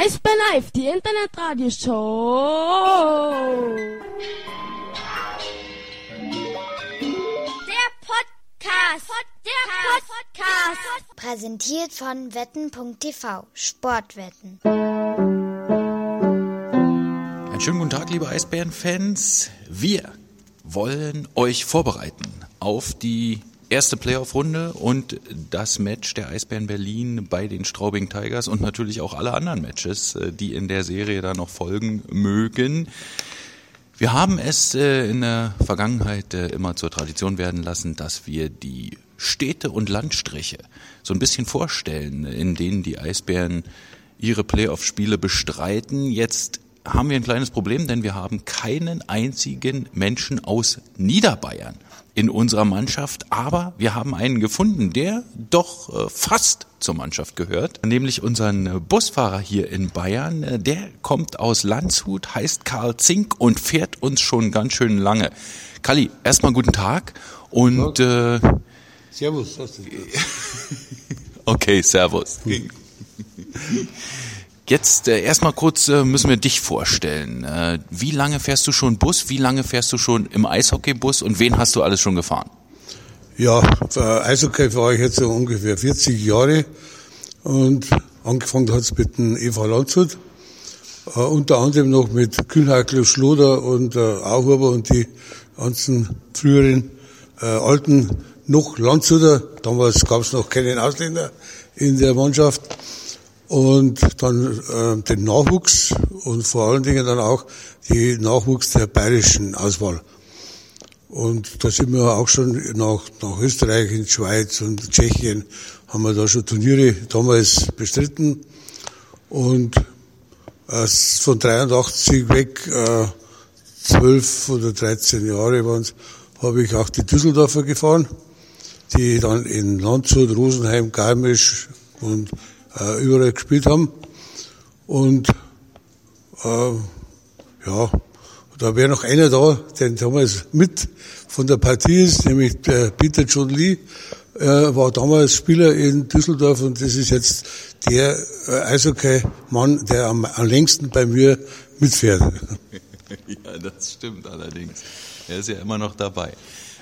Eisbär Live, die Internetradioshow. Der Podcast. Der Podcast. Präsentiert von wetten.tv. Sportwetten. Einen schönen guten Tag, liebe Eisbären-Fans. Wir wollen euch vorbereiten auf die erste Playoff-Runde und das Match der Eisbären Berlin bei den Straubing Tigers und natürlich auch alle anderen Matches, äh, die in der Serie da noch folgen mögen. Wir haben es äh, in der Vergangenheit äh, immer zur Tradition werden lassen, dass wir die Städte und Landstriche so ein bisschen vorstellen, in denen die Eisbären ihre Playoff-Spiele bestreiten. Jetzt haben wir ein kleines Problem, denn wir haben keinen einzigen Menschen aus Niederbayern in unserer Mannschaft, aber wir haben einen gefunden, der doch äh, fast zur Mannschaft gehört, nämlich unseren Busfahrer hier in Bayern. Äh, der kommt aus Landshut, heißt Karl Zink und fährt uns schon ganz schön lange. Kalli, erstmal guten Tag und äh, Servus, okay, Servus. Jetzt äh, erstmal kurz äh, müssen wir dich vorstellen. Äh, wie lange fährst du schon Bus? Wie lange fährst du schon im Eishockeybus und wen hast du alles schon gefahren? Ja, für Eishockey fahre ich jetzt so ungefähr 40 Jahre und angefangen hat es mit dem EV Landshut, äh, unter anderem noch mit Kühnhackel, Schloder und äh, Auhuber und die ganzen früheren äh, alten noch Landshuter. Damals gab es noch keinen Ausländer in der Mannschaft und dann äh, den Nachwuchs und vor allen Dingen dann auch die Nachwuchs der bayerischen Auswahl. Und da sind wir auch schon nach, nach Österreich, in Schweiz und Tschechien, haben wir da schon Turniere damals bestritten. Und äh, von 83 weg, äh, 12 oder 13 Jahre waren es, habe ich auch die Düsseldorfer gefahren, die dann in Landshut, Rosenheim, Garmisch und äh, überall gespielt haben. Und äh, ja, da wäre noch einer da, der damals mit von der Partie ist, nämlich der Peter John Lee, äh, war damals Spieler in Düsseldorf und das ist jetzt der äh, Eishockey-Mann, der am, am längsten bei mir mitfährt. ja, das stimmt allerdings. Er ist ja immer noch dabei.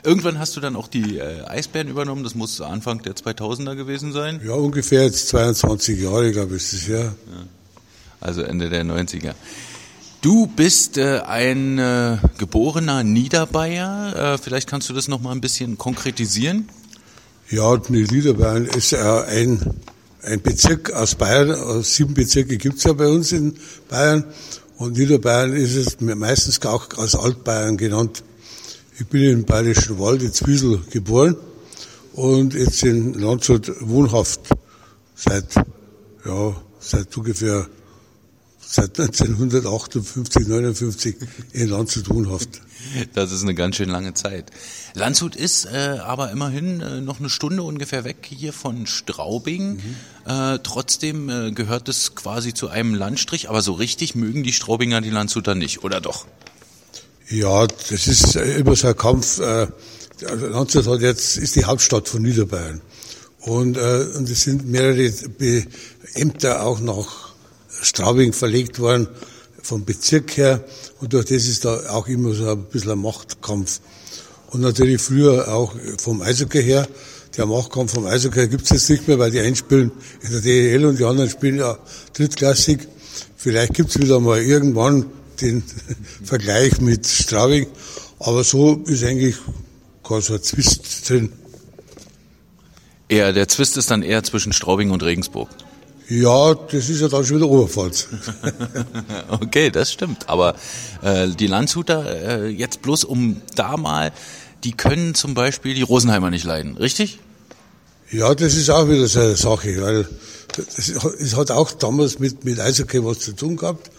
Irgendwann hast du dann auch die äh, Eisbären übernommen, das muss Anfang der 2000er gewesen sein. Ja, ungefähr jetzt 22 Jahre, glaube ich, ist es ja. ja. Also Ende der 90er. Du bist äh, ein äh, geborener Niederbayer. Äh, vielleicht kannst du das noch mal ein bisschen konkretisieren. Ja, Niederbayern ist ein, ein Bezirk aus Bayern. Äh, sieben Bezirke gibt's ja bei uns in Bayern. Und Niederbayern ist es meistens auch als Altbayern genannt. Ich bin im Bayerischen Wald in Zwiesel geboren und jetzt in Landshut wohnhaft seit, ja, seit ungefähr seit 1958, 59 in Landshut wohnhaft. Das ist eine ganz schön lange Zeit. Landshut ist äh, aber immerhin äh, noch eine Stunde ungefähr weg hier von Straubing. Mhm. Äh, trotzdem äh, gehört es quasi zu einem Landstrich, aber so richtig mögen die Straubinger die Landshuter nicht, oder doch? Ja, das ist immer so ein Kampf. Äh, Landshut hat jetzt, ist die Hauptstadt von Niederbayern. Und, äh, und es sind mehrere Ämter auch nach Straubing verlegt worden, vom Bezirk her. Und durch das ist da auch immer so ein bisschen ein Machtkampf. Und natürlich früher auch vom Eishockey her. Der Machtkampf vom Eishockey gibt's jetzt nicht mehr, weil die einen spielen in der DEL und die anderen spielen ja drittklassig. Vielleicht gibt's wieder mal irgendwann den Vergleich mit Straubing. Aber so ist eigentlich gar so ein Zwist drin. Eher, der Zwist ist dann eher zwischen Straubing und Regensburg. Ja, das ist ja dann schon wieder Oberpfalz. okay, das stimmt. Aber äh, die Landshuter, äh, jetzt bloß um da mal, die können zum Beispiel die Rosenheimer nicht leiden, richtig? Ja, das ist auch wieder so eine Sache, weil es hat auch damals mit, mit Eishockey was zu tun gehabt.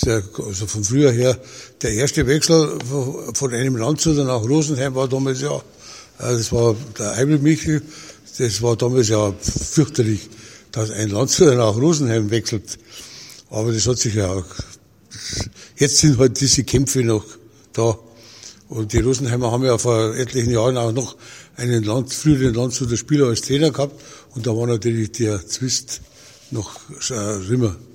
Ja, also von früher her, der erste Wechsel von einem Landshuter nach Rosenheim war damals ja, äh, das war der Eibel Michel, das war damals ja fürchterlich dass ein Landshuter nach Rosenheim wechselt. Aber das hat sich ja auch, jetzt sind halt diese Kämpfe noch da. Und die Rosenheimer haben ja vor etlichen Jahren auch noch einen Land, früheren Landshuter Spieler als Trainer gehabt. Und da war natürlich der Zwist noch äh.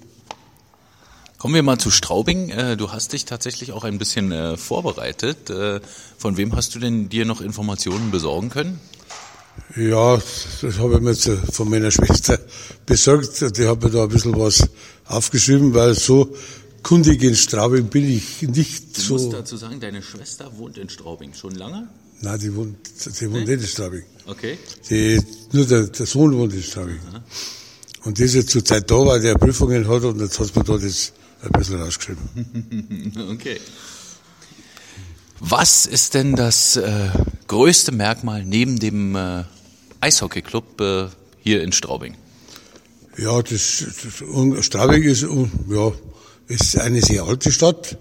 Kommen wir mal zu Straubing. Äh, du hast dich tatsächlich auch ein bisschen äh, vorbereitet. Äh, von wem hast du denn dir noch Informationen besorgen können? Ja, das habe ich mir jetzt von meiner Schwester besorgt. Die hat mir da ein bisschen was aufgeschrieben, weil so kundig in Straubing bin ich nicht Du so. musst dazu sagen, deine Schwester wohnt in Straubing. Schon lange? Nein, die wohnt, die wohnt nicht in Straubing. Okay. Die, nur der, der Sohn wohnt in Straubing. Und die ist jetzt zur Zeit da, weil der Prüfungen hat und jetzt hat man da das ein bisschen rausgeschrieben. Okay. Was ist denn das äh, größte Merkmal neben dem äh, Eishockeyclub äh, hier in Straubing? Ja, das, das Straubing ist, ja, ist eine sehr alte Stadt,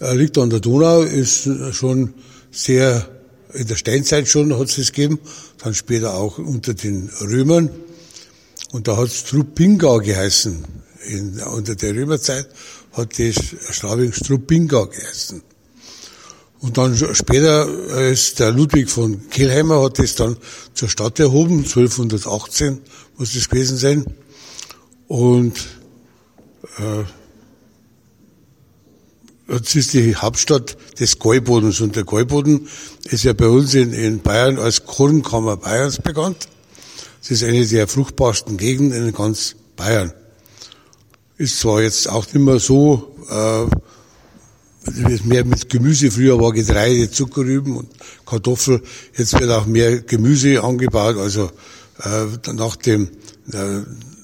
äh, liegt an der Donau, ist schon sehr, in der Steinzeit schon hat es das gegeben, dann später auch unter den Römern. Und da hat es Strupinga geheißen. In, unter der Römerzeit hat das Straubing Strupinga geheißen. Und dann später ist der Ludwig von Kehlheimer hat das dann zur Stadt erhoben, 1218 muss das gewesen sein. Und äh, jetzt ist die Hauptstadt des Gäubodens. Und der Gäuboden ist ja bei uns in, in Bayern als Kornkammer Bayerns bekannt. Es ist eine der fruchtbarsten Gegenden in ganz Bayern. Ist zwar jetzt auch nicht mehr so, äh, mehr mit Gemüse. Früher war Getreide, Zuckerrüben und Kartoffel. Jetzt wird auch mehr Gemüse angebaut. Also äh, nach dem äh,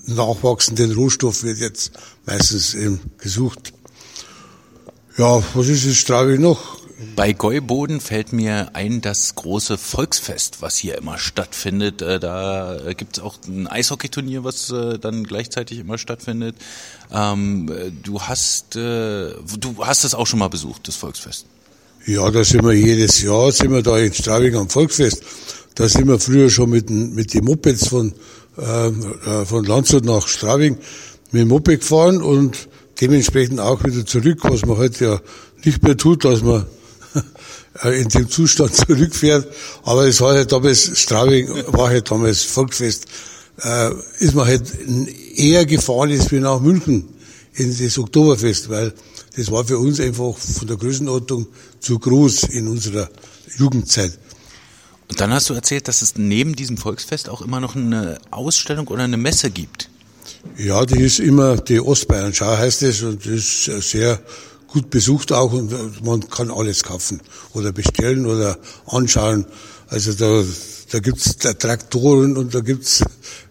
nachwachsenden Rohstoff wird jetzt meistens eben gesucht. Ja, was ist es Straubing noch? Bei Gäuboden fällt mir ein das große Volksfest, was hier immer stattfindet. Äh, Da gibt es auch ein Eishockeyturnier, was äh, dann gleichzeitig immer stattfindet. Ähm, äh, Du hast, du hast es auch schon mal besucht, das Volksfest. Ja, da sind wir jedes Jahr, sind wir da in Straubing am Volksfest. Da sind wir früher schon mit, den- mit den Mopeds von, ähm, äh, von Landshut nach Straubing mit dem Moped gefahren und dementsprechend auch wieder zurück, was man heute ja nicht mehr tut, dass man in dem Zustand zurückfährt. Aber es war halt damals, Straubing war halt damals Volksfest, äh, ist man halt eher gefahren als wie nach München in das Oktoberfest, weil das war für uns einfach von der Größenordnung zu groß in unserer Jugendzeit. Und dann hast du erzählt, dass es neben diesem Volksfest auch immer noch eine Ausstellung oder eine Messe gibt. Ja, die ist immer die Ostbayern-Schau heißt es und das ist äh, sehr gut besucht auch und äh, man kann alles kaufen oder bestellen oder anschauen. Also da, da gibt's Traktoren und da gibt's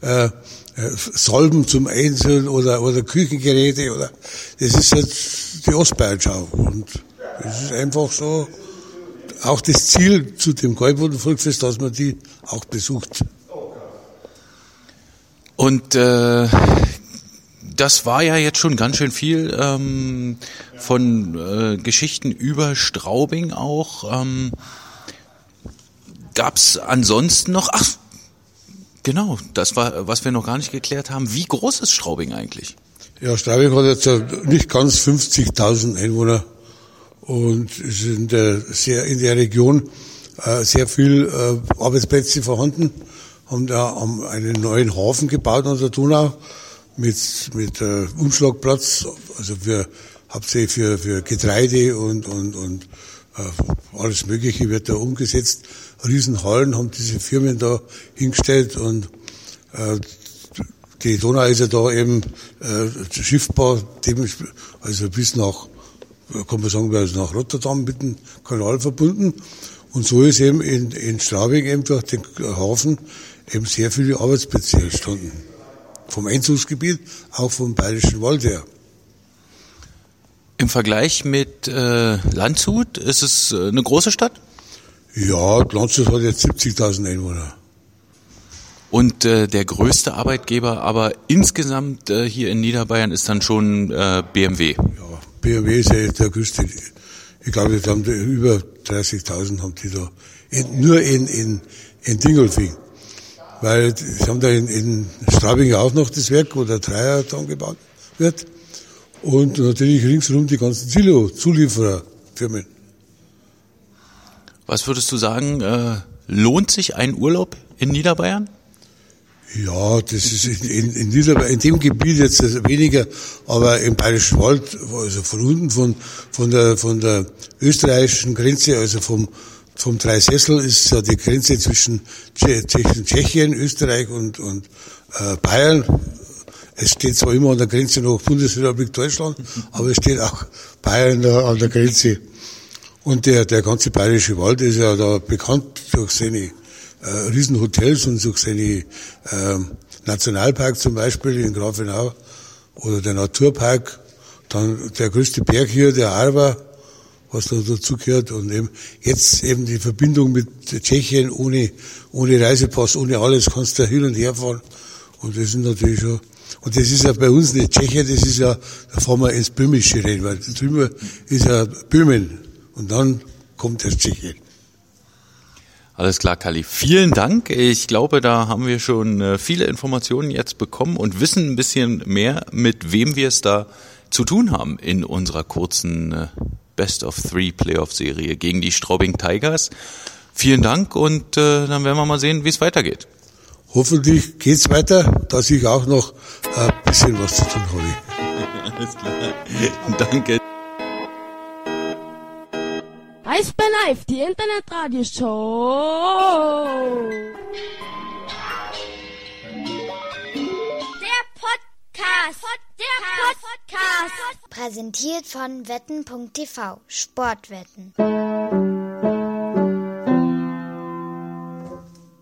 äh, äh, Salben zum Einzeln oder, oder Küchengeräte oder das ist jetzt die Ostbayern-Schau und es ist einfach so auch das Ziel zu dem Gäuboden Volksfest, dass man die auch besucht. Und äh, das war ja jetzt schon ganz schön viel ähm, von äh, Geschichten über Straubing auch. Ähm, Gab es ansonsten noch? Ach, genau, das war, was wir noch gar nicht geklärt haben. Wie groß ist Straubing eigentlich? Ja, Straubing hat jetzt nicht ganz 50.000 Einwohner und ist in der, sehr, in der Region äh, sehr viel äh, Arbeitsplätze vorhanden. Haben da haben einen neuen Hafen gebaut an der Donau mit, mit äh, Umschlagplatz, also für, hauptsächlich für, für Getreide und, und, und äh, alles Mögliche wird da umgesetzt. Riesenhallen haben diese Firmen da hingestellt und äh, die Donau ist ja da eben äh, schiffbar, also bis nach, kann man sagen, bis nach Rotterdam mit dem Kanal verbunden. Und so ist eben in, in Straubing eben durch den Hafen eben sehr viele Arbeitsplätze entstanden. Vom Einzugsgebiet, auch vom Bayerischen Wald her. Im Vergleich mit äh, Landshut ist es äh, eine große Stadt Ja, Landshut hat jetzt 70.000 Einwohner. und äh, der größte Arbeitgeber, aber insgesamt äh, hier in Niederbayern ist dann schon äh, BMW. Ja, BMW ist ja der größte. Ich glaube, die haben die über 30.000 haben die da. In, nur in, in, in Dingolfing. Weil sie haben da in, in Straubing auch noch das Werk, wo der Dreier dann gebaut wird. Und natürlich ringsherum die ganzen Silo-Zuliefererfirmen. Was würdest du sagen, äh, lohnt sich ein Urlaub in Niederbayern? Ja, das ist in, in, in, dieser, in dem Gebiet jetzt weniger, aber im Bayerischen Wald, also von unten, von, von der, von der österreichischen Grenze, also vom, vom Dreisessel ist ja die Grenze zwischen Tschechien, Österreich und, und äh, Bayern. Es steht zwar immer an der Grenze noch Bundesrepublik Deutschland, aber es steht auch Bayern an der Grenze. Und der, der ganze bayerische Wald ist ja da bekannt durch seine äh, Riesenhotels und durch seine äh, Nationalpark zum Beispiel in Grafenau oder der Naturpark. Dann der größte Berg hier, der Arber, was da dazugehört und eben jetzt eben die Verbindung mit Tschechien ohne, ohne Reisepass, ohne alles kannst du hin und her fahren und das ist natürlich schon und das ist ja bei uns nicht Tschechien, das ist ja, da fahren wir ins Böhmische rein, weil drüber ist ja Böhmen und dann kommt das Tschechien. Alles klar, Kali. Vielen Dank. Ich glaube, da haben wir schon äh, viele Informationen jetzt bekommen und wissen ein bisschen mehr, mit wem wir es da zu tun haben in unserer kurzen äh, Best of Three Playoff Serie gegen die Straubing Tigers. Vielen Dank und äh, dann werden wir mal sehen, wie es weitergeht. Hoffentlich geht's weiter, dass ich auch noch ein bisschen was zu tun habe. Alles klar. Danke. Eisbär Live, die Internetradioshow. Der Podcast. Der Podcast. Präsentiert von wetten.tv Sportwetten.